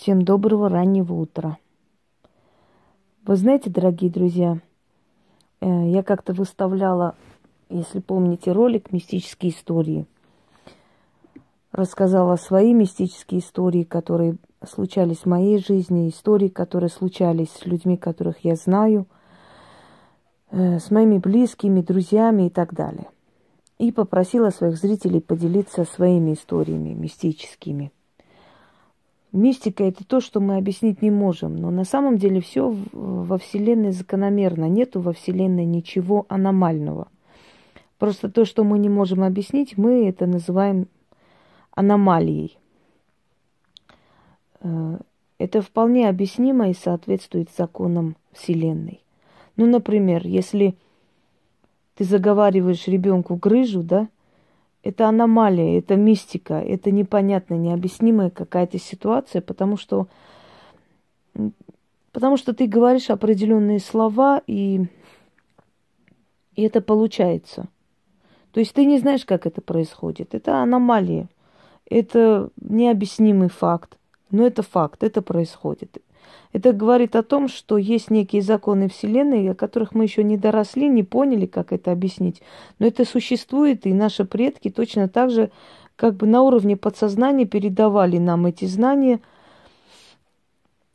Всем доброго раннего утра. Вы знаете, дорогие друзья, э, я как-то выставляла, если помните, ролик «Мистические истории». Рассказала свои мистические истории, которые случались в моей жизни, истории, которые случались с людьми, которых я знаю, э, с моими близкими, друзьями и так далее. И попросила своих зрителей поделиться своими историями мистическими – Мистика это то, что мы объяснить не можем. Но на самом деле все во Вселенной закономерно. Нету во Вселенной ничего аномального. Просто то, что мы не можем объяснить, мы это называем аномалией. Э, это вполне объяснимо и соответствует законам Вселенной. Ну, например, если ты заговариваешь ребенку грыжу, да, это аномалия, это мистика, это непонятная, необъяснимая какая-то ситуация, потому что, потому что ты говоришь определенные слова, и, и это получается. То есть ты не знаешь, как это происходит. Это аномалия. Это необъяснимый факт. Но это факт, это происходит. Это говорит о том, что есть некие законы Вселенной, о которых мы еще не доросли, не поняли, как это объяснить. Но это существует, и наши предки точно так же как бы на уровне подсознания передавали нам эти знания.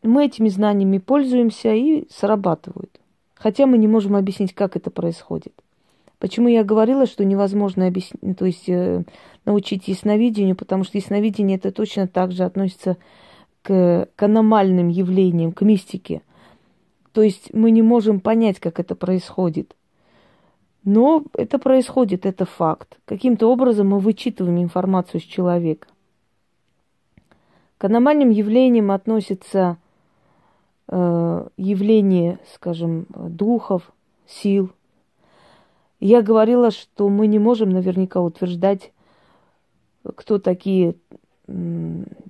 Мы этими знаниями пользуемся и срабатывают. Хотя мы не можем объяснить, как это происходит. Почему я говорила, что невозможно объяснить, то есть э, научить ясновидению, потому что ясновидение это точно так же относится к, к аномальным явлениям, к мистике. То есть мы не можем понять, как это происходит. Но это происходит, это факт. Каким-то образом мы вычитываем информацию с человека. К аномальным явлениям относятся э, явления, скажем, духов, сил. Я говорила, что мы не можем наверняка утверждать, кто такие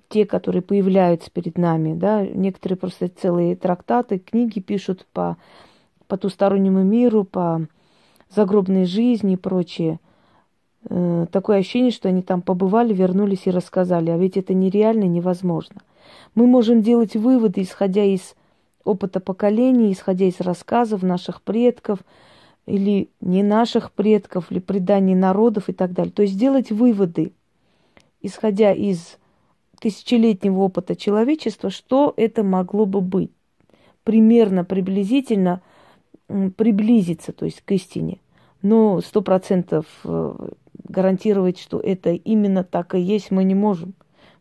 те, которые появляются перед нами, да, некоторые просто целые трактаты, книги пишут по потустороннему миру, по загробной жизни и прочее. Э, такое ощущение, что они там побывали, вернулись и рассказали, а ведь это нереально, невозможно. Мы можем делать выводы, исходя из опыта поколений, исходя из рассказов наших предков или не наших предков, или преданий народов и так далее. То есть делать выводы – исходя из тысячелетнего опыта человечества, что это могло бы быть. Примерно, приблизительно приблизиться, то есть к истине. Но сто процентов э, гарантировать, что это именно так и есть, мы не можем,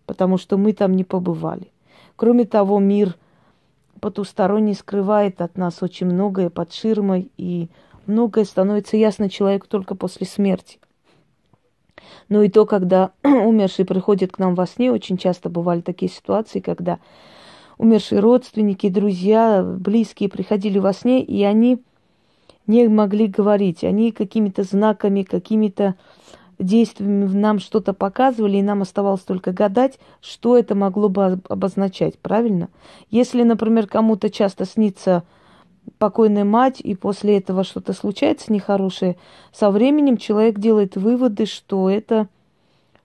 потому что мы там не побывали. Кроме того, мир потусторонний скрывает от нас очень многое под ширмой, и многое становится ясно человеку только после смерти. Но и то, когда умерший приходит к нам во сне, очень часто бывали такие ситуации, когда умершие родственники, друзья, близкие приходили во сне, и они не могли говорить. Они какими-то знаками, какими-то действиями нам что-то показывали, и нам оставалось только гадать, что это могло бы обозначать, правильно? Если, например, кому-то часто снится покойная мать, и после этого что-то случается нехорошее, со временем человек делает выводы, что это,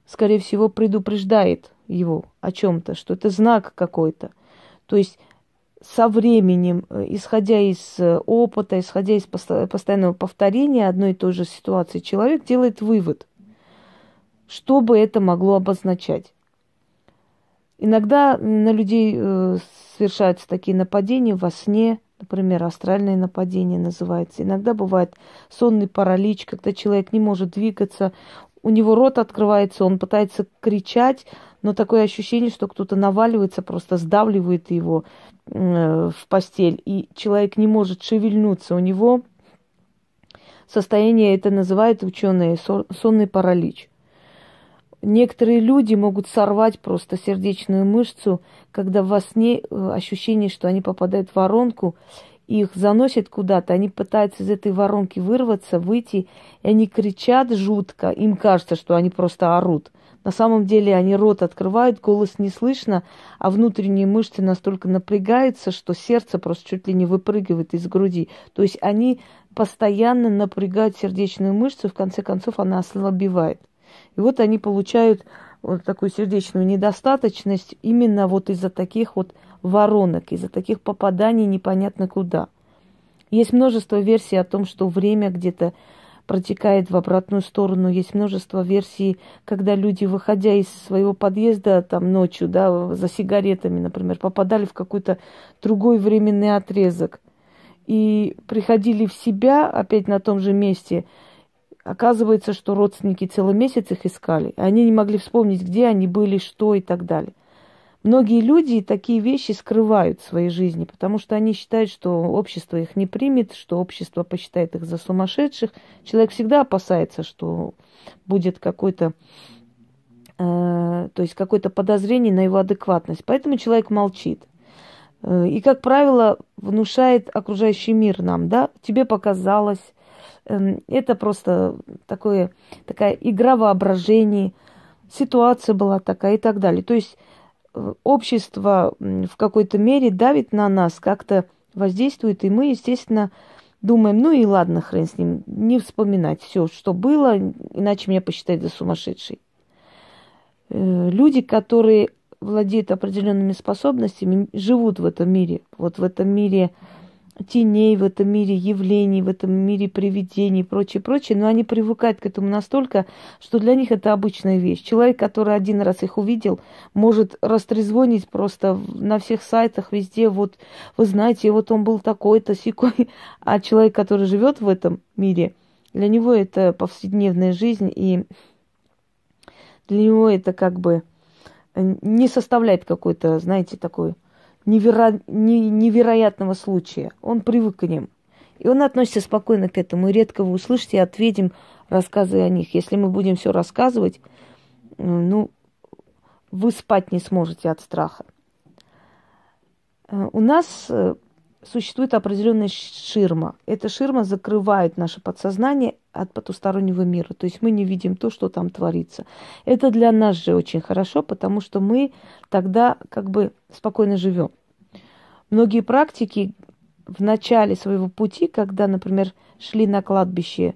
скорее всего, предупреждает его о чем-то, что это знак какой-то. То есть со временем, э, исходя из э, опыта, исходя из постоянного повторения одной и той же ситуации, человек делает вывод, что бы это могло обозначать. Иногда на людей э, совершаются такие нападения во сне, Например, астральное нападение называется. Иногда бывает сонный паралич, когда человек не может двигаться, у него рот открывается, он пытается кричать, но такое ощущение, что кто-то наваливается, просто сдавливает его э, в постель, и человек не может шевельнуться. У него состояние это называют ученые сонный паралич. Некоторые люди могут сорвать просто сердечную мышцу, когда во сне э, ощущение, что они попадают в воронку, их заносят куда-то, они пытаются из этой воронки вырваться, выйти, и они кричат жутко, им кажется, что они просто орут. На самом деле они рот открывают, голос не слышно, а внутренние мышцы настолько напрягаются, что сердце просто чуть ли не выпрыгивает из груди. То есть они постоянно напрягают сердечную мышцу, в конце концов она ослабевает. И вот они получают вот такую сердечную недостаточность именно вот из-за таких вот воронок, из-за таких попаданий непонятно куда. Есть множество версий о том, что время где-то протекает в обратную сторону. Есть множество версий, когда люди, выходя из своего подъезда там ночью, да, за сигаретами, например, попадали в какой-то другой временный отрезок и приходили в себя опять на том же месте. Оказывается, что родственники целый месяц их искали. Они не могли вспомнить, где они были, что и так далее. Многие люди такие вещи скрывают в своей жизни, потому что они считают, что общество их не примет, что общество посчитает их за сумасшедших. Человек всегда опасается, что будет какой-то, э, то есть какое-то подозрение на его адекватность. Поэтому человек молчит. Э, и, как правило, внушает окружающий мир нам, да, тебе показалось, это просто такое, такая игра воображений, ситуация была такая и так далее. То есть общество в какой-то мере давит на нас, как-то воздействует, и мы, естественно, думаем, ну и ладно, хрен с ним, не вспоминать все, что было, иначе меня посчитают за сумасшедший. Э, люди, которые владеют определенными способностями, живут в этом мире, вот в этом мире теней в этом мире, явлений, в этом мире привидений и прочее, прочее, но они привыкают к этому настолько, что для них это обычная вещь. Человек, который один раз их увидел, может растрезвонить просто на всех сайтах, везде, вот, вы знаете, вот он был такой-то, секой, а человек, который живет в этом мире, для него это повседневная жизнь, и для него это как бы не составляет какой-то, знаете, такой неверо... невероятного случая. Он привык к ним. И он относится спокойно к этому. И редко вы услышите ответим рассказы о них. Если мы будем все рассказывать, ну, вы спать не сможете от страха. Э, у нас э, существует определенная ширма. Эта ширма закрывает наше подсознание от потустороннего мира. То есть мы не видим то, что там творится. Это для нас же очень хорошо, потому что мы тогда как бы спокойно живем. Многие практики в начале своего пути, когда, например, шли на кладбище,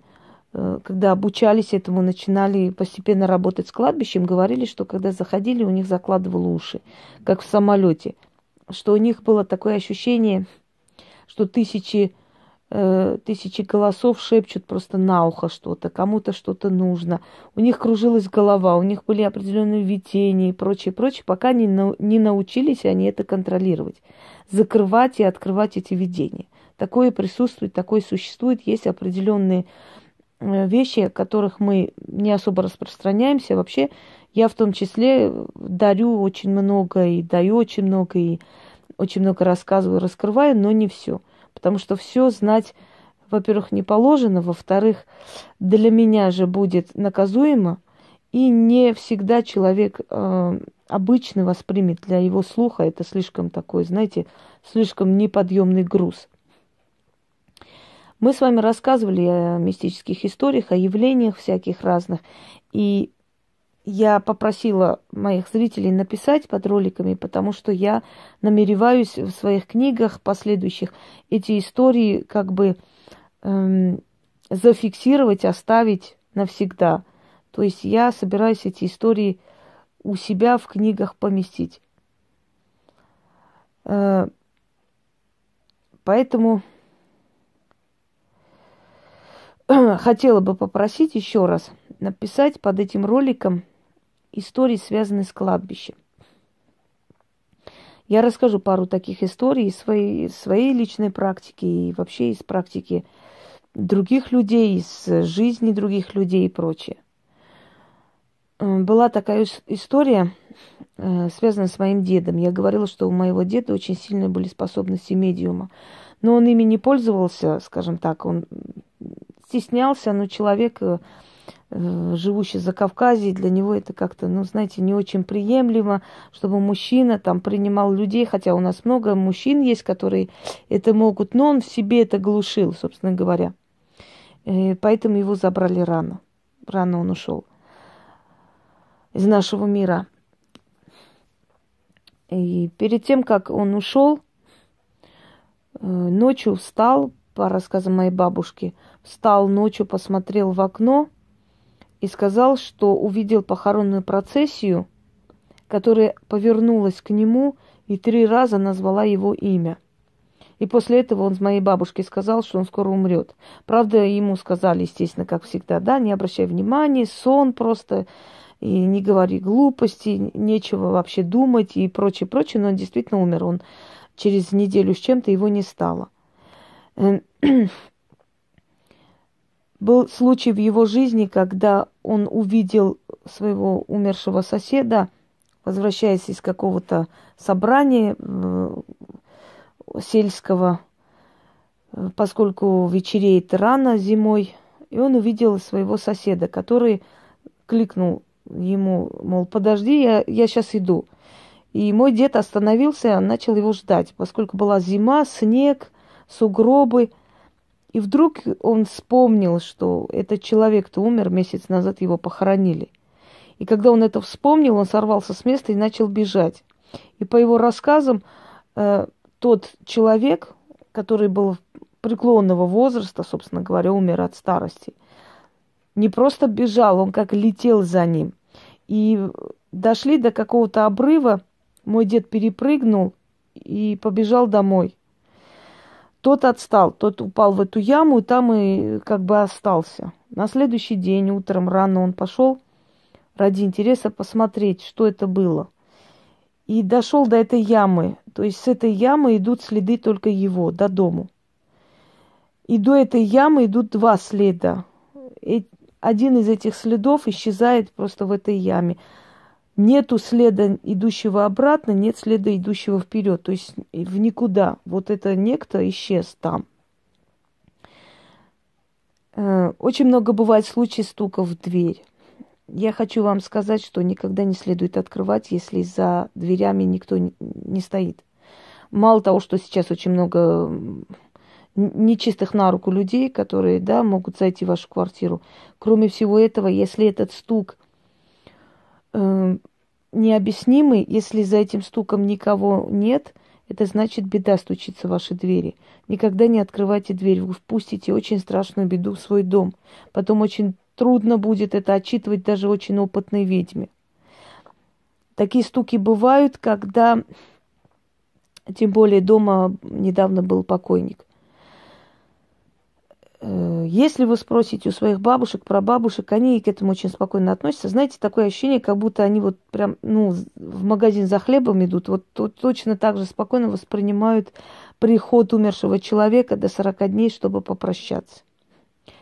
э, когда обучались этому, начинали постепенно работать с кладбищем, говорили, что когда заходили, у них закладывало уши, как в самолете, что у них было такое ощущение, что тысячи Э, тысячи голосов шепчут просто на ухо что-то, кому-то что-то нужно. У них кружилась голова, у них были определенные видения и прочее, прочее, пока не, не научились они это контролировать, закрывать и открывать эти видения. Такое присутствует, такое существует, есть определенные э, вещи, о которых мы не особо распространяемся. Вообще, я в том числе дарю очень много и даю очень много, и очень много рассказываю, раскрываю, но не все – потому что все знать, во-первых, не положено, во-вторых, для меня же будет наказуемо, и не всегда человек э, обычно воспримет для его слуха это слишком такой, знаете, слишком неподъемный груз. Мы с вами рассказывали о мистических историях, о явлениях всяких разных, и я попросила моих зрителей написать под роликами, потому что я намереваюсь в своих книгах последующих эти истории как бы эм, зафиксировать, оставить навсегда. То есть я собираюсь эти истории у себя в книгах поместить. Э, поэтому хотела бы попросить еще раз написать под этим роликом историй, связанных с кладбищем. Я расскажу пару таких историй из своей, своей личной практики и вообще из практики других людей, из жизни других людей и прочее. Э, была такая история, э, связанная с моим дедом. Я говорила, что у моего деда очень сильные были способности медиума. Но он ими не пользовался, скажем так, он стеснялся, но человек Э, живущий за Кавказе, для него это как-то, ну, знаете, не очень приемлемо, чтобы мужчина там принимал людей, хотя у нас много мужчин есть, которые это могут, но он в себе это глушил, собственно говоря. И поэтому его забрали рано. Рано он ушел из нашего мира. И перед тем, как он ушел, э, ночью встал, по рассказам моей бабушки, встал ночью, посмотрел в окно – и сказал, что увидел похоронную процессию, которая повернулась к нему и три раза назвала его имя. И после этого он с моей бабушкой сказал, что он скоро умрет. Правда, ему сказали, естественно, как всегда, да, не обращай внимания, сон просто, и не говори глупости, нечего вообще думать и прочее, прочее. Но он действительно умер. Он через неделю с чем-то его не стало. Был случай в его жизни, когда он увидел своего умершего соседа, возвращаясь из какого-то собрания э, сельского, э, поскольку вечереет рано зимой, и он увидел своего соседа, который кликнул ему, мол, подожди, я, я сейчас иду. И мой дед остановился, начал его ждать, поскольку была зима, снег, сугробы. И вдруг он вспомнил, что этот человек-то умер месяц назад, его похоронили. И когда он это вспомнил, он сорвался с места и начал бежать. И по его рассказам, э, тот человек, который был преклонного возраста, собственно говоря, умер от старости, не просто бежал, он как летел за ним. И дошли до какого-то обрыва, мой дед перепрыгнул и побежал домой. Тот отстал, тот упал в эту яму, и там и как бы остался. На следующий день утром рано он пошел ради интереса посмотреть, что это было. И дошел до этой ямы. То есть с этой ямы идут следы только его, до дому. И до этой ямы идут два следа. И один из этих следов исчезает просто в этой яме. Нету следа, идущего обратно, нет следа, идущего вперед, то есть в никуда. Вот это некто исчез там. Э, очень много бывает случаев стуков в дверь. Я хочу вам сказать, что никогда не следует открывать, если за дверями никто не стоит. Мало того, что сейчас очень много нечистых на руку людей, которые, да, могут зайти в вашу квартиру. Кроме всего этого, если этот стук э, необъяснимый, если за этим стуком никого нет, это значит беда стучится в ваши двери. Никогда не открывайте дверь, вы впустите очень страшную беду в свой дом. Потом очень трудно будет это отчитывать даже очень опытной ведьме. Такие стуки бывают, когда, тем более дома недавно был покойник. Э, если вы спросите у своих бабушек, про бабушек, они к этому очень спокойно относятся. Знаете, такое ощущение, как будто они вот прям, ну, в магазин за хлебом идут, вот, вот точно так же спокойно воспринимают приход умершего человека до 40 дней, чтобы попрощаться.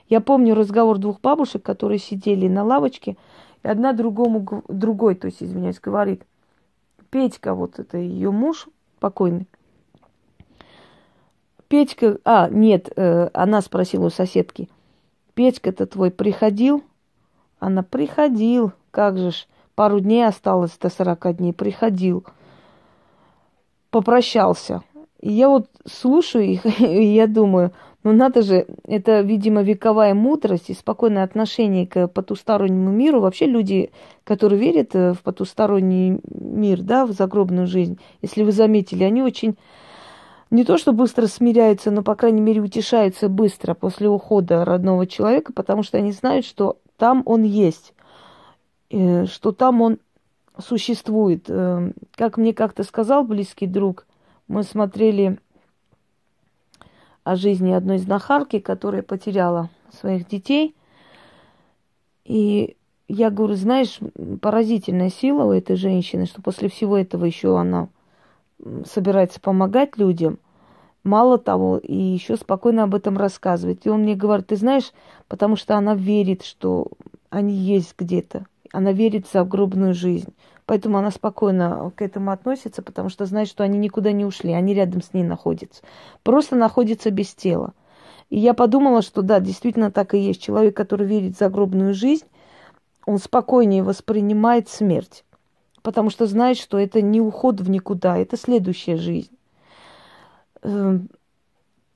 Я помню разговор двух бабушек, которые сидели на лавочке, и одна другому, другой, то есть, извиняюсь, говорит, Петька, вот это ее муж покойный, Петька, а, нет, э, она спросила у соседки, Петька-то твой приходил? Она, приходил, как же ж, пару дней осталось до сорока дней, приходил. Попрощался. И я вот слушаю их, и я думаю, ну надо же, это, видимо, вековая мудрость и спокойное отношение к потустороннему миру. Вообще люди, которые верят э, в потусторонний мир, да, в загробную жизнь, если вы заметили, они очень не то, что быстро смиряются, но, по крайней мере, утешаются быстро после ухода родного человека, потому что они знают, что там он есть, э, что там он существует. Э, как мне как-то сказал близкий друг, мы смотрели о жизни одной знахарки, которая потеряла своих детей. И я говорю, знаешь, поразительная сила у этой женщины, что после всего этого еще она собирается помогать людям, мало того, и еще спокойно об этом рассказывает. И он мне говорит, ты знаешь, потому что она верит, что они есть где-то. Она верит в загробную жизнь. Поэтому она спокойно к этому относится, потому что знает, что они никуда не ушли, они рядом с ней находятся. Просто находятся без тела. И я подумала, что да, действительно так и есть. Человек, который верит в загробную жизнь, он спокойнее воспринимает смерть потому что знает, что это не уход в никуда, это следующая жизнь. Эм,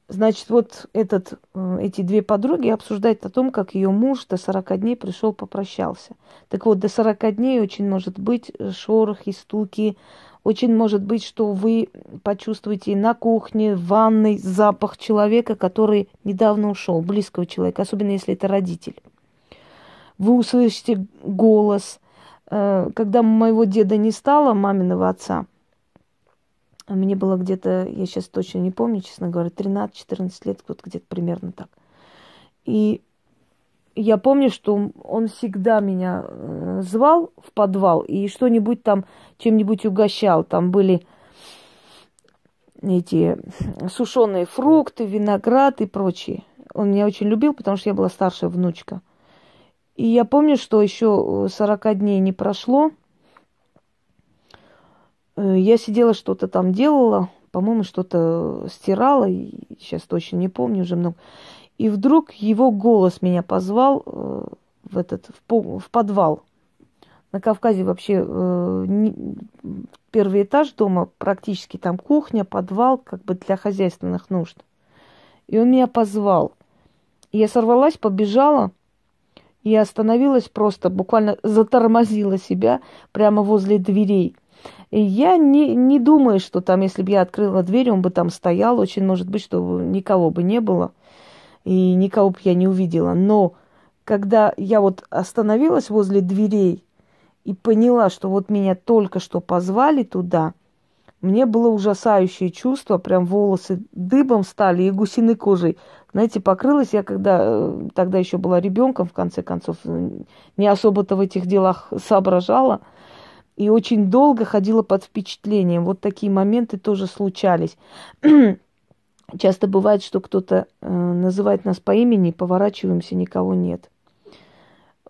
значит, вот этот, э, эти две подруги обсуждают о том, как ее муж до 40 дней пришел, попрощался. Так вот, до 40 дней очень может быть шорох и стуки, очень может быть, что вы почувствуете на кухне, в ванной запах человека, который недавно ушел, близкого человека, особенно если это родитель. вы услышите голос. Э, когда моего деда не стало, маминого отца, мне было где-то, я сейчас точно не помню, честно говоря, 13-14 лет, вот где-то примерно так. И я помню, что он всегда меня э, звал в подвал и что-нибудь там, чем-нибудь угощал. Там были эти сушеные фрукты, виноград и прочее. Он меня очень любил, потому что я была старшая внучка. И я помню, что еще 40 дней не прошло. Э, я сидела, что-то там делала, по-моему, что-то стирала, сейчас точно не помню уже много. И вдруг его голос меня позвал э, в этот в, в подвал. На Кавказе вообще э, не, первый этаж дома практически там кухня, подвал, как бы для хозяйственных нужд. И он меня позвал. И я сорвалась, побежала и остановилась просто, буквально затормозила себя прямо возле дверей. И я не, не думаю, что там, если бы я открыла дверь, он бы там стоял. Очень может быть, что никого бы не было и никого бы я не увидела. Но когда я вот остановилась возле дверей и поняла, что вот меня только что позвали туда, мне было ужасающее чувство, прям волосы дыбом стали и гусиной кожей. Знаете, покрылась я, когда э, тогда еще была ребенком, в конце концов, не особо-то в этих делах соображала. И очень долго ходила под впечатлением. Вот такие моменты тоже случались. Часто бывает, что кто-то э, называет нас по имени, поворачиваемся, никого нет.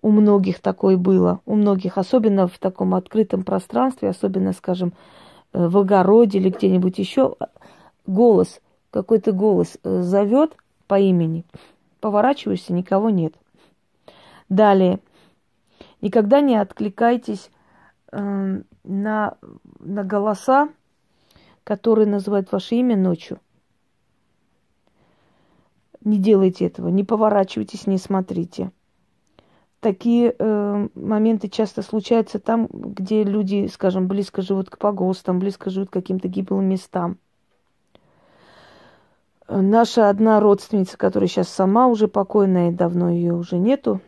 У многих такое было, у многих, особенно в таком открытом пространстве, особенно, скажем, э, в огороде или где-нибудь еще, голос, какой-то голос э, зовет по имени, поворачиваешься, никого нет. Далее, никогда не откликайтесь э, на, на голоса, которые называют ваше имя ночью. Не делайте этого, не поворачивайтесь, не смотрите. Такие э, моменты часто случаются там, где люди, скажем, близко живут к погостам, близко живут к каким-то гиблым местам. Наша одна родственница, которая сейчас сама уже покойная, давно ее уже нету,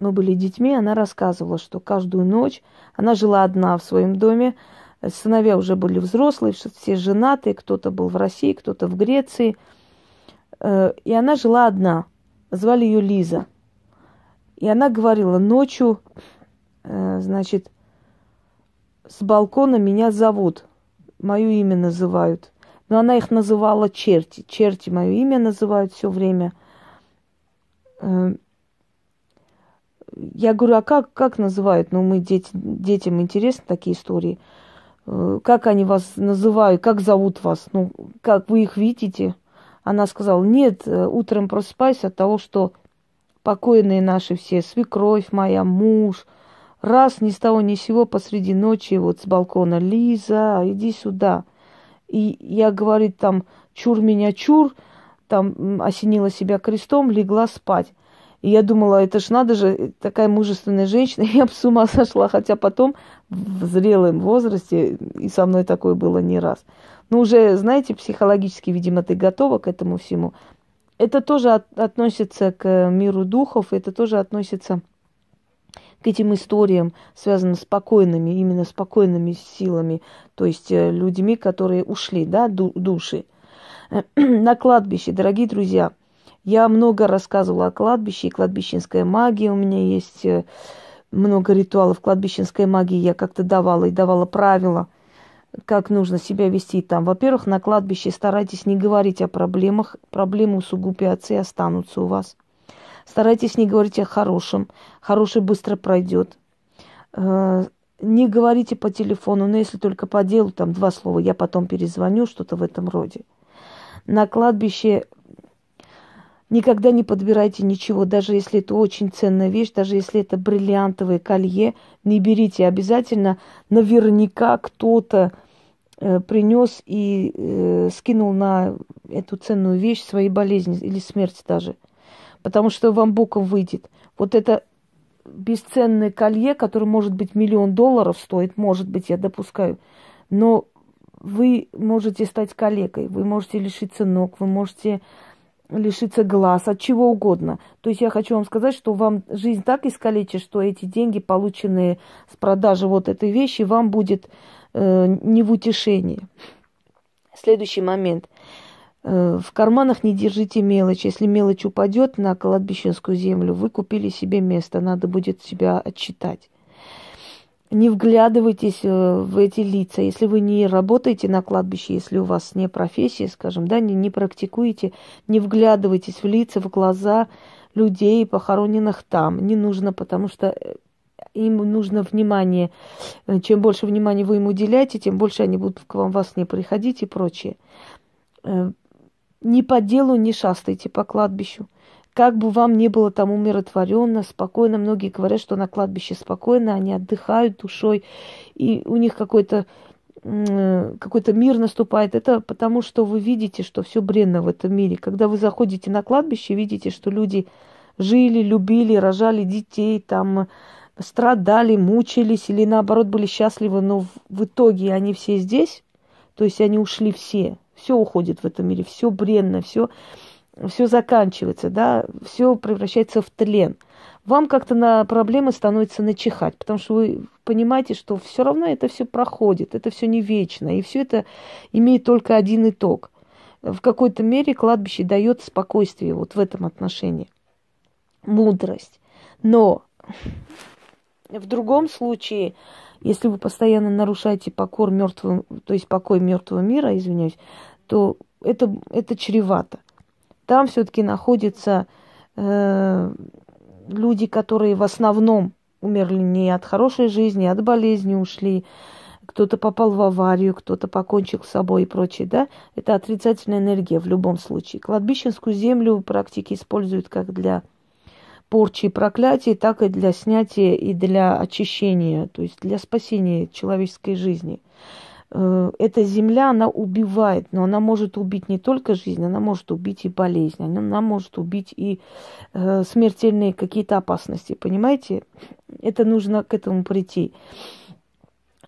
мы были детьми, она рассказывала, что каждую ночь она жила одна в своем доме, сыновья уже были взрослые, все женатые, кто-то был в России, кто-то в Греции – Э, и она жила одна. Звали ее Лиза. И она говорила, ночью, э, значит, с балкона меня зовут. Мое имя называют. Но она их называла черти. Черти мое имя называют все время. Э, я говорю, а как, как называют? Ну, мы дети, детям интересны такие истории. Как они вас называют, как зовут вас? Ну, как вы их видите? Она сказала, нет, э, утром просыпайся от того, что покойные наши все, свекровь моя, муж, раз ни с того ни с сего посреди ночи вот с балкона, Лиза, иди сюда. И я, говорит, там, чур меня, чур, там осенила себя крестом, легла спать. И я думала, это ж надо же, такая мужественная женщина, я бы с ума сошла, хотя потом в зрелом возрасте, и со мной такое было не раз. Но уже, знаете, психологически, видимо, ты готова к этому всему. Это тоже от, относится к миру духов, это тоже относится к этим историям, связанным с спокойными, именно спокойными силами, то есть э, людьми, которые ушли, да, души. На кладбище, дорогие друзья, я много рассказывала о кладбище, и кладбищенская магия у меня есть, э, много ритуалов кладбищенской магии я как-то давала и давала правила – как нужно себя вести там. Во-первых, на кладбище старайтесь не говорить о проблемах. Проблемы усугубятся и останутся у вас. Старайтесь не говорить о хорошем. Хороший быстро пройдет. Э, не говорите по телефону, но если только по делу, там два слова, я потом перезвоню, что-то в этом роде. На кладбище никогда не подбирайте ничего, даже если это очень ценная вещь, даже если это бриллиантовое колье, не берите. Обязательно наверняка кто-то Э, принес и э, скинул на эту ценную вещь свои болезни или смерть даже. Потому что вам боком выйдет. Вот это бесценное колье, которое может быть миллион долларов стоит, может быть, я допускаю, но вы можете стать калекой, вы можете лишиться ног, вы можете лишиться глаз, от чего угодно. То есть я хочу вам сказать, что вам жизнь так искалечит, что эти деньги, полученные с продажи вот этой вещи, вам будет э, не в утешении. Следующий момент. Э, в карманах не держите мелочь. Если мелочь упадет на кладбищенскую землю, вы купили себе место, надо будет себя отчитать. Не вглядывайтесь э, в эти лица. Если вы не работаете на кладбище, если у вас не профессия, скажем, да, не, не практикуете, не вглядывайтесь в лица, в глаза людей, похороненных там. Не нужно, потому что э, им нужно внимание. Чем больше внимания вы им уделяете, тем больше они будут к вам вас не приходить и прочее ни по делу не шастайте по кладбищу. Как бы вам ни было там умиротворенно, спокойно, многие говорят, что на кладбище спокойно, они отдыхают душой, и у них какой-то какой-то мир наступает. Это потому, что вы видите, что все бренно в этом мире. Когда вы заходите на кладбище, видите, что люди жили, любили, рожали детей, там страдали, мучились или наоборот были счастливы, но в итоге они все здесь, то есть они ушли все, все уходит в этом мире, все бренно, все, все заканчивается, да, все превращается в тлен. Вам как-то на проблемы становится начихать, потому что вы понимаете, что все равно это все проходит, это все не вечно, и все это имеет только один итог. В какой-то мере кладбище дает спокойствие вот в этом отношении, мудрость. Но в другом случае, если вы постоянно нарушаете покор мертвым, то есть покой мертвого мира, извиняюсь, то это, это чревато. Там все-таки находятся э, люди, которые в основном умерли не от хорошей жизни, а от болезни ушли. Кто-то попал в аварию, кто-то покончил с собой и прочее, да? Это отрицательная энергия в любом случае. Кладбищенскую землю практики используют как для порчи и проклятий, так и для снятия и для очищения, то есть для спасения человеческой жизни. Э, эта земля, она убивает, но она может убить не только жизнь, она может убить и болезнь, она может убить и э, смертельные какие-то опасности, понимаете? Это нужно к этому прийти.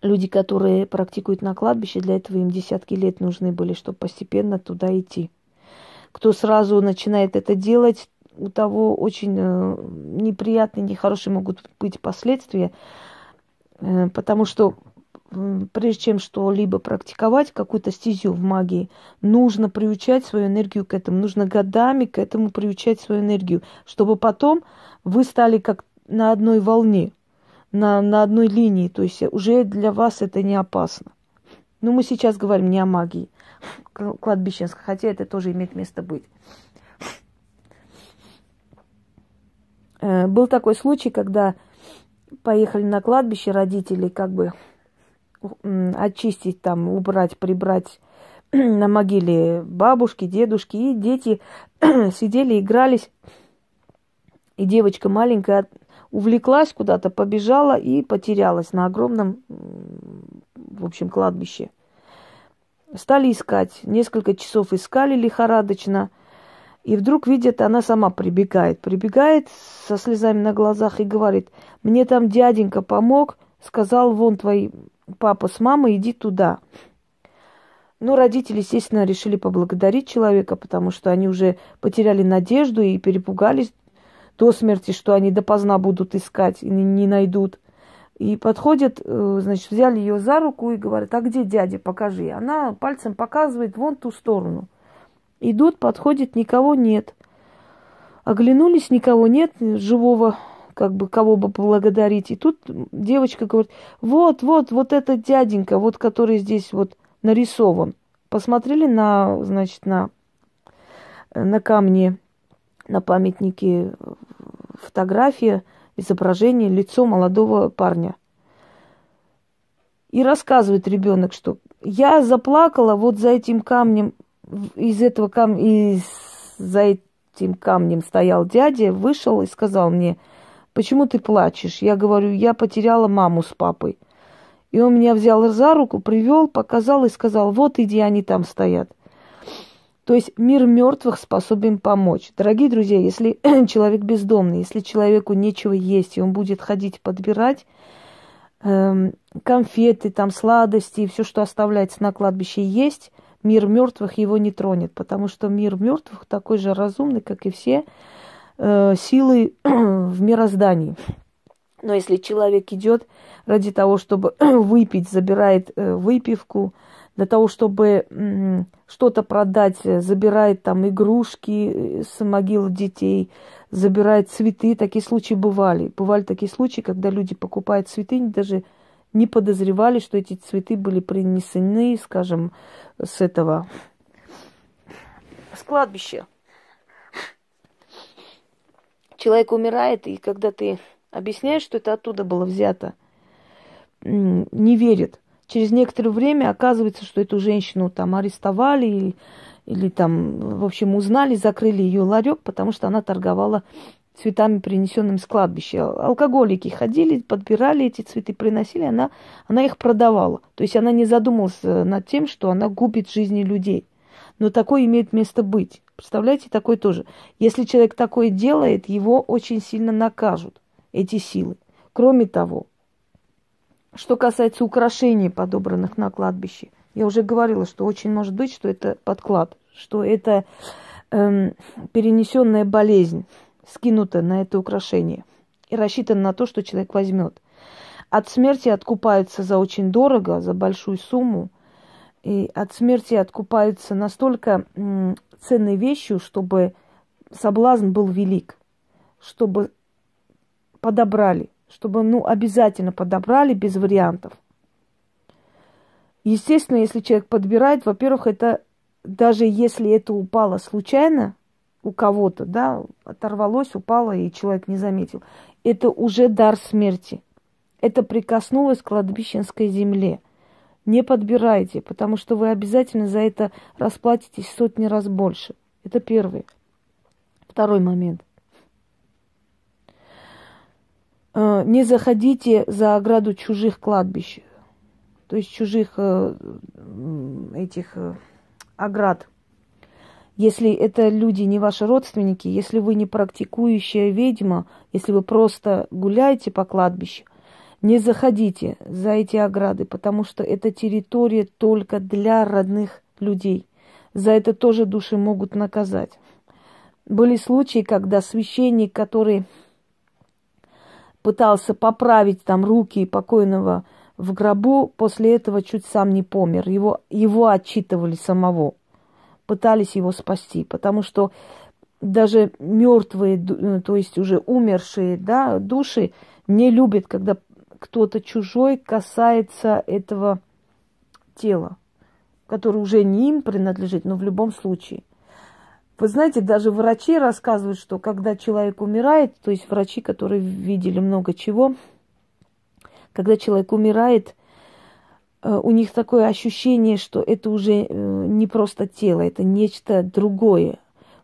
Люди, которые практикуют на кладбище, для этого им десятки лет нужны были, чтобы постепенно туда идти. Кто сразу начинает это делать, у того очень э, неприятные, нехорошие могут быть последствия, э, потому что прежде чем что-либо практиковать, какую-то стезю в магии, нужно приучать свою энергию к этому. Нужно годами к этому приучать свою энергию, чтобы потом вы стали как на одной волне, на, на одной линии. То есть уже для вас это не опасно. Но мы сейчас говорим не о магии кладбищенской, хотя это тоже имеет место быть. Э, был такой случай, когда поехали на кладбище родители, как бы очистить там, убрать, прибрать на могиле бабушки, дедушки, и дети сидели, игрались. И девочка маленькая увлеклась куда-то, побежала и потерялась на огромном, в общем, кладбище. Стали искать. Несколько часов искали лихорадочно. И вдруг видят, она сама прибегает. Прибегает со слезами на глазах и говорит, мне там дяденька помог, сказал, вон твои папа с мамой, иди туда. Ну, родители, естественно, решили поблагодарить человека, потому что они уже потеряли надежду и перепугались до смерти, что они допоздна будут искать и не найдут. И подходят, э, значит, взяли ее за руку и говорят, а где дядя, покажи. Она пальцем показывает вон ту сторону. Идут, подходит, никого нет. Оглянулись, никого нет живого как бы кого бы поблагодарить. И тут девочка говорит, вот, вот, вот этот дяденька, вот который здесь вот нарисован. Посмотрели на, значит, на, на камне, на памятнике фотография, изображение, лицо молодого парня. И рассказывает ребенок, что я заплакала вот за этим камнем, из этого камня, из за этим камнем стоял дядя, вышел и сказал мне – Почему ты плачешь? Я говорю, я потеряла маму с папой. И он меня взял за руку, привел, показал и сказал, вот иди, они там стоят. То есть мир мертвых способен помочь. Дорогие друзья, если человек бездомный, если человеку нечего есть, и он будет ходить подбирать эм, конфеты, там сладости, все, что оставляется на кладбище, есть, мир мертвых его не тронет, потому что мир мертвых такой же разумный, как и все э, силы в мироздании. Но если человек идет ради того, чтобы выпить, забирает э, выпивку, для того, чтобы э, что-то продать, забирает там игрушки э, с могил детей, забирает цветы. Такие случаи бывали. Бывали такие случаи, когда люди покупают цветы, даже не подозревали, что эти цветы были принесены, скажем, с этого, с кладбища. Человек умирает, и когда ты объясняешь, что это оттуда было взято, не верит. Через некоторое время оказывается, что эту женщину там арестовали или, или там, в общем, узнали, закрыли ее ларек, потому что она торговала цветами, принесенными с кладбища. Алкоголики ходили, подбирали эти цветы, приносили, она, она их продавала. То есть она не задумалась э, над тем, что она губит жизни людей. Но такое имеет место быть. Представляете, такое тоже. Если человек такое делает, его очень сильно накажут, эти силы. Кроме того, что касается украшений, подобранных на кладбище, я уже говорила, что очень может быть, что это подклад, что это эм, перенесенная болезнь скинуто на это украшение и рассчитано на то, что человек возьмет. От смерти откупаются за очень дорого, за большую сумму. И от смерти откупаются настолько м, ценной вещью, чтобы соблазн был велик, чтобы подобрали, чтобы, ну, обязательно подобрали без вариантов. Естественно, если человек подбирает, во-первых, это даже если это упало случайно, у кого-то, да, оторвалось, упало, и человек не заметил. Это уже дар смерти. Это прикоснулось к кладбищенской земле. Не подбирайте, потому что вы обязательно за это расплатитесь сотни раз больше. Это первый. Второй момент. Э, не заходите за ограду чужих кладбищ, то есть чужих э, этих э, оград – если это люди не ваши родственники, если вы не практикующая ведьма, если вы просто гуляете по кладбищу, не заходите за эти ограды, потому что это территория только для родных людей. За это тоже души могут наказать. Были случаи, когда священник, который пытался поправить там руки покойного в гробу, после этого чуть сам не помер. Его, его отчитывали самого пытались его спасти, потому что даже мертвые, э, то есть уже умершие да, души не любят, когда кто-то чужой касается этого тела, которое уже не им принадлежит, но в любом случае. Вы знаете, даже врачи рассказывают, что когда человек умирает, то есть врачи, которые видели много чего, когда человек умирает, у них такое ощущение, что это уже э, не просто тело, это нечто другое.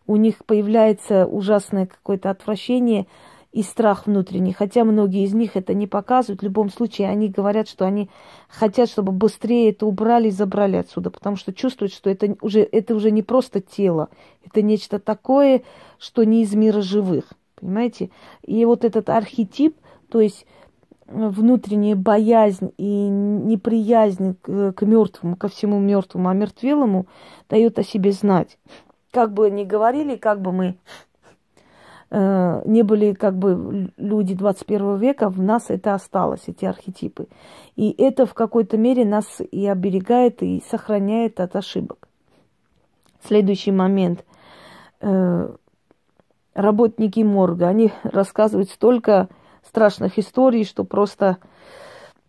У них появляется ужасное какое-то отвращение и страх внутренний. Хотя многие из них это не показывают. В любом случае, они говорят, что они хотят, чтобы быстрее это убрали и забрали отсюда, потому что чувствуют, что это уже, это уже не просто тело, это нечто такое, что не из мира живых. Понимаете? И вот этот архетип, то есть внутренняя боязнь и неприязнь к, к мертвому, ко всему мертвому, а мертвелому дает о себе знать. Как бы ни говорили, как бы мы э, не были как бы люди 21 века, в нас это осталось, эти архетипы. И это в какой-то мере нас и оберегает, и сохраняет от ошибок. Следующий момент. Э, работники морга, они рассказывают столько страшных историй, что просто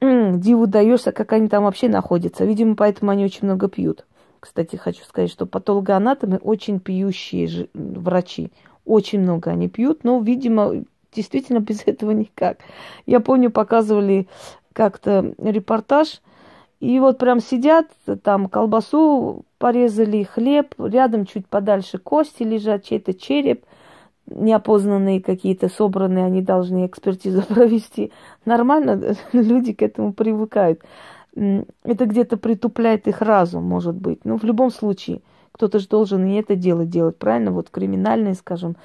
диву даешься, как они там вообще находятся. Видимо, поэтому они очень много пьют. Кстати, хочу сказать, что патологоанатомы очень пьющие врачи. Очень много они пьют, но, видимо, действительно без этого никак. Я помню, показывали как-то репортаж, и вот прям сидят, там колбасу порезали, хлеб, рядом чуть подальше кости лежат, чей-то череп – неопознанные какие-то собранные, они должны экспертизу провести. Нормально, люди к этому привыкают. Это где-то притупляет их разум, может быть. Но в любом случае, кто-то же должен и это дело делать, правильно? Вот криминальные, скажем,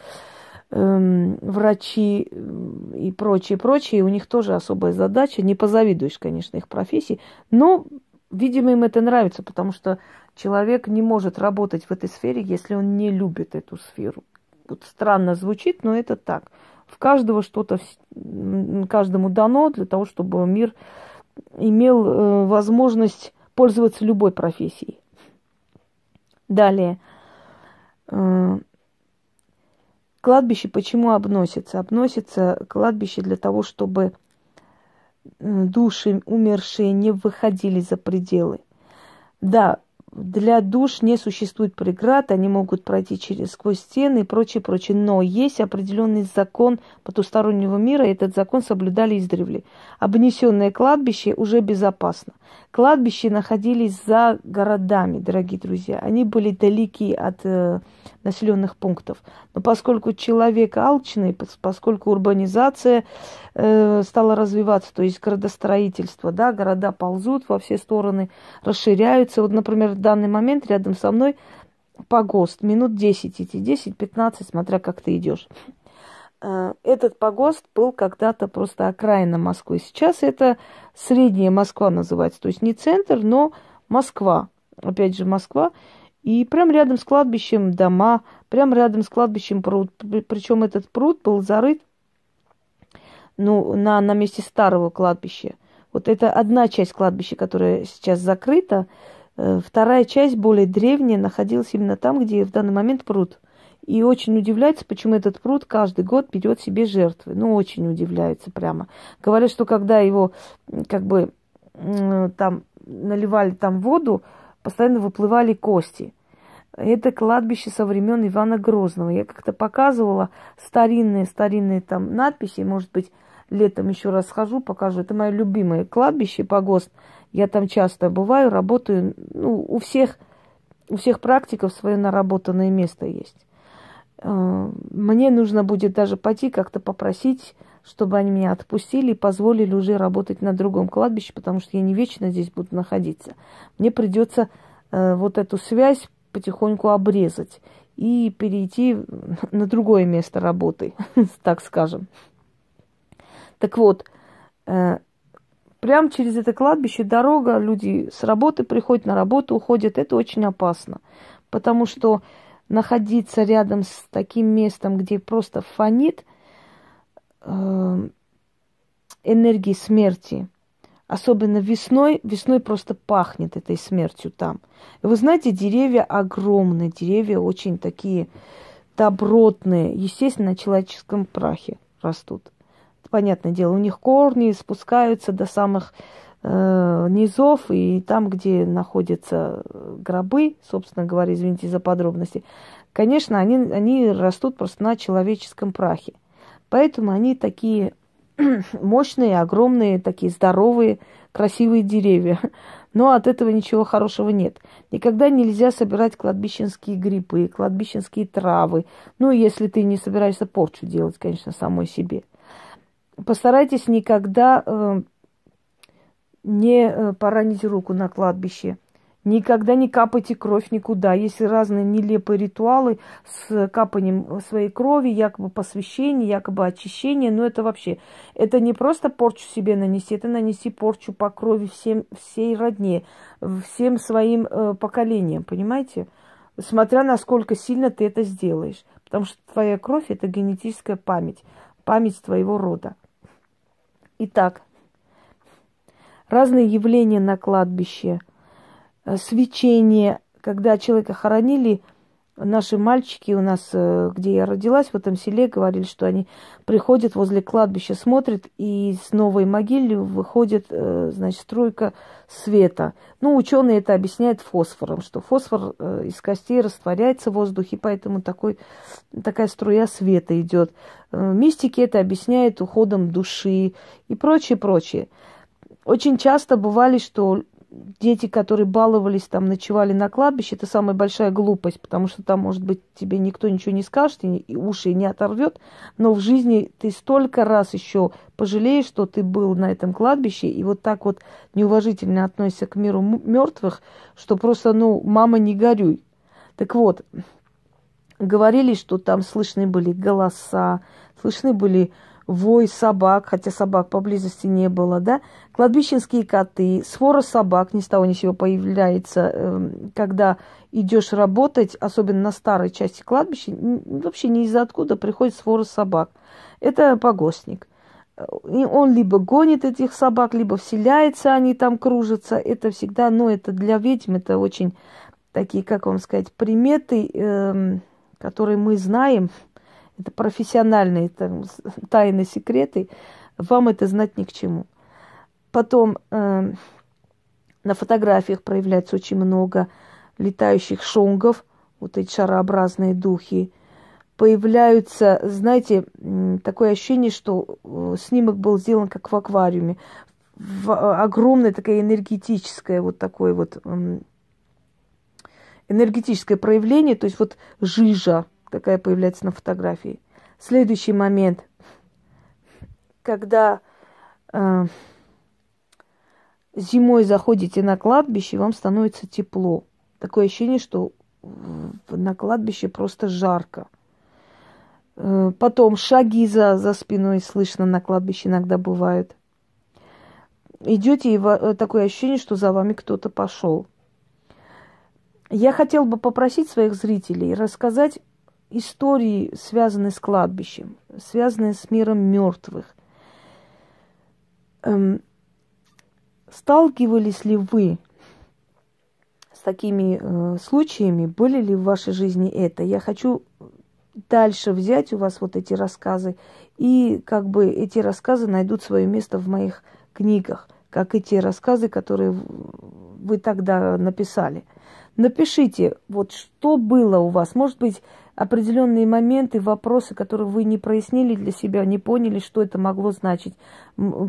эм, врачи и прочие, прочие, у них тоже особая задача. Не позавидуешь, конечно, их профессии, но видимо, им это нравится, потому что человек не может работать в этой сфере, если он не любит эту сферу. Странно звучит, но это так. В каждого что-то, каждому дано для того, чтобы мир имел э, возможность пользоваться любой профессией. Далее. Э, кладбище почему обносится? Обносится кладбище для того, чтобы души умершие не выходили за пределы. Да, для душ не существует преград, они могут пройти через сквозь стены и прочее, прочее. Но есть определенный закон потустороннего мира, и этот закон соблюдали издревле. Обнесенное кладбище уже безопасно. Кладбища находились за городами, дорогие друзья. Они были далеки от э, населенных пунктов. Но поскольку человек алчный, поскольку урбанизация э, стала развиваться, то есть городостроительство, да, города ползут во все стороны, расширяются. Вот, например, в данный момент рядом со мной погост, минут 10 идти, 10-15, смотря как ты идешь. Э, этот погост был когда-то просто окраина Москвы. Сейчас это средняя Москва называется. То есть не центр, но Москва. Опять же, Москва. И прямо рядом с кладбищем дома, прямо рядом с кладбищем пруд. Причем этот пруд был зарыт ну, на, на месте старого кладбища. Вот это одна часть кладбища, которая сейчас закрыта. Э, вторая часть, более древняя, находилась именно там, где в данный момент пруд. И очень удивляется, почему этот пруд каждый год берет себе жертвы. Ну, очень удивляется прямо. Говорят, что когда его как бы там наливали там воду, постоянно выплывали кости. Это кладбище со времен Ивана Грозного. Я как-то показывала старинные-старинные там надписи. Может быть, летом еще раз схожу, покажу. Это мое любимое кладбище, погост. Я там часто бываю, работаю. Ну, у всех, у всех практиков свое наработанное место есть. Э, мне нужно будет даже пойти как-то попросить, чтобы они меня отпустили и позволили уже работать на другом кладбище, потому что я не вечно здесь буду находиться. Мне придется э, вот эту связь потихоньку обрезать и перейти на другое место работы, так скажем. Так вот, э, прямо через это кладбище дорога, люди с работы приходят на работу, уходят. Это очень опасно, потому что находиться рядом с таким местом, где просто фонит э, энергии смерти. Особенно весной, весной просто пахнет этой смертью там. Вы знаете, деревья огромные, деревья очень такие добротные, естественно, на человеческом прахе растут. понятное дело, у них корни спускаются до самых э, низов, и там, где находятся гробы, собственно говоря, извините за подробности, конечно, они, они растут просто на человеческом прахе. Поэтому они такие мощные, огромные, такие здоровые, красивые деревья. Но от этого ничего хорошего нет. Никогда нельзя собирать кладбищенские грибы, кладбищенские травы. Ну, если ты не собираешься порчу делать, конечно, самой себе. Постарайтесь никогда э, не э, поранить руку на кладбище. Никогда не капайте кровь никуда. Есть разные нелепые ритуалы с капанием своей крови, якобы посвящение, якобы очищение. Но это вообще, это не просто порчу себе нанести, это нанести порчу по крови всем, всей родне, всем своим э, поколениям, понимаете? Смотря насколько сильно ты это сделаешь. Потому что твоя кровь – это генетическая память, память твоего рода. Итак, разные явления на кладбище, свечение, когда человека хоронили, наши мальчики у нас, э, где я родилась, в этом селе, говорили, что они приходят возле кладбища, смотрят, и с новой могилы выходит, э, значит, струйка света. Ну, ученые это объясняют фосфором, что фосфор из костей растворяется в воздухе, поэтому такой, такая струя света идет. Мистики это объясняют уходом души и прочее, прочее. Очень часто бывали, что дети, которые баловались, там, ночевали на кладбище, это самая большая глупость, потому что там, может быть, тебе никто ничего не скажет, и уши не оторвет, но в жизни ты столько раз еще пожалеешь, что ты был на этом кладбище, и вот так вот неуважительно относишься к миру мертвых, что просто, ну, мама, не горюй. Так вот, говорили, что там слышны были голоса, слышны были вой собак, хотя собак поблизости не было, да, кладбищенские коты, свора собак ни с того ни с сего появляется, эм, когда идешь работать, особенно на старой части кладбища, вообще не из-за откуда приходит свора собак. Это погостник. И он либо гонит этих собак, либо вселяется, они там кружатся. Это всегда, ну, это для ведьм, это очень такие, как вам сказать, приметы, э, которые мы знаем, это профессиональные там, тайны, секреты, вам это знать ни к чему. Потом э, на фотографиях проявляется очень много летающих шонгов, вот эти шарообразные духи. Появляются, знаете, такое ощущение, что э, снимок был сделан как в аквариуме. В, э, огромное такое энергетическое вот такое вот энергетическое проявление, то есть вот жижа, какая появляется на фотографии. Следующий момент, когда э, зимой заходите на кладбище, вам становится тепло. Такое ощущение, что на кладбище просто жарко. Э, потом шаги за, за спиной слышно на кладбище иногда бывают. Идете, и э, такое ощущение, что за вами кто-то пошел. Я хотел бы попросить своих зрителей рассказать истории, связанные с кладбищем, связанные с миром мертвых. Эм, сталкивались ли вы с такими э, случаями? Были ли в вашей жизни это? Я хочу дальше взять у вас вот эти рассказы, и как бы эти рассказы найдут свое место в моих книгах, как и те рассказы, которые вы тогда написали. Напишите, вот что было у вас. Может быть, определенные моменты, вопросы, которые вы не прояснили для себя, не поняли, что это могло значить.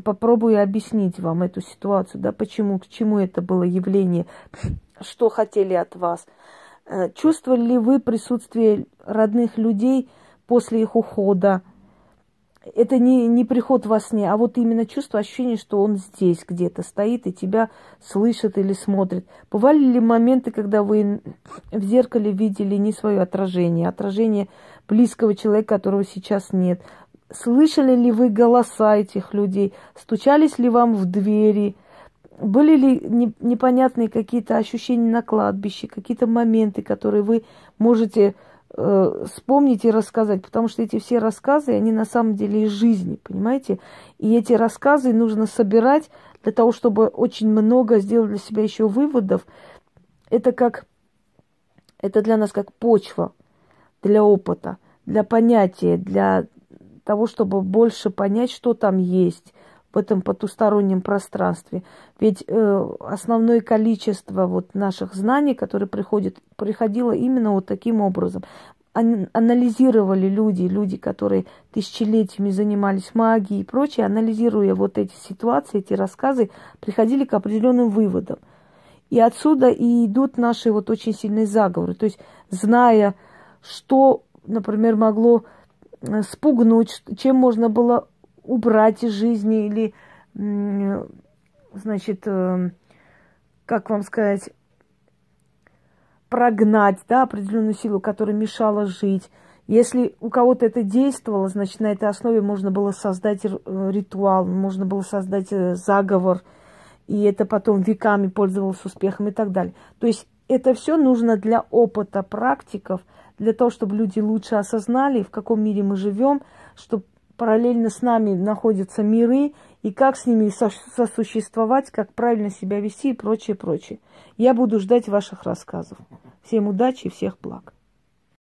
Попробую объяснить вам эту ситуацию, да, почему, к чему это было явление, что хотели от вас. Э, чувствовали ли вы присутствие родных людей после их ухода? Это не, не приход во сне, а вот именно чувство, ощущение, что он здесь где-то стоит и тебя слышит или смотрит. Бывали ли моменты, когда вы в зеркале видели не свое отражение, а отражение близкого человека, которого сейчас нет? Слышали ли вы голоса этих людей? Стучались ли вам в двери? Были ли непонятные какие-то ощущения на кладбище, какие-то моменты, которые вы можете э, вспомнить и рассказать, потому что эти все рассказы, они на самом деле из жизни, понимаете? И эти рассказы нужно собирать для того, чтобы очень много сделать для себя еще выводов. Это как, это для нас как почва для опыта, для понятия, для того, чтобы больше понять, что там есть в этом потустороннем пространстве. Ведь э, основное количество вот наших знаний, которые приходят, приходило именно вот таким образом. Ан- анализировали люди, люди, которые тысячелетиями занимались магией и прочее, анализируя вот эти ситуации, эти рассказы, приходили к определенным выводам. И отсюда и идут наши вот очень сильные заговоры. То есть, зная, что, например, могло э, спугнуть, чем можно было убрать из жизни или, значит, э, как вам сказать, прогнать, да, определенную силу, которая мешала жить. Если у кого-то это действовало, значит, на этой основе можно было создать э, ритуал, можно было создать э, заговор, и это потом веками пользовалось успехом и так далее. То есть это все нужно для опыта практиков, для того, чтобы люди лучше осознали, в каком мире мы живем, чтобы параллельно с нами находятся миры, и как с ними сосуществовать, как правильно себя вести и прочее, прочее. Я буду ждать ваших рассказов. Всем удачи и всех благ.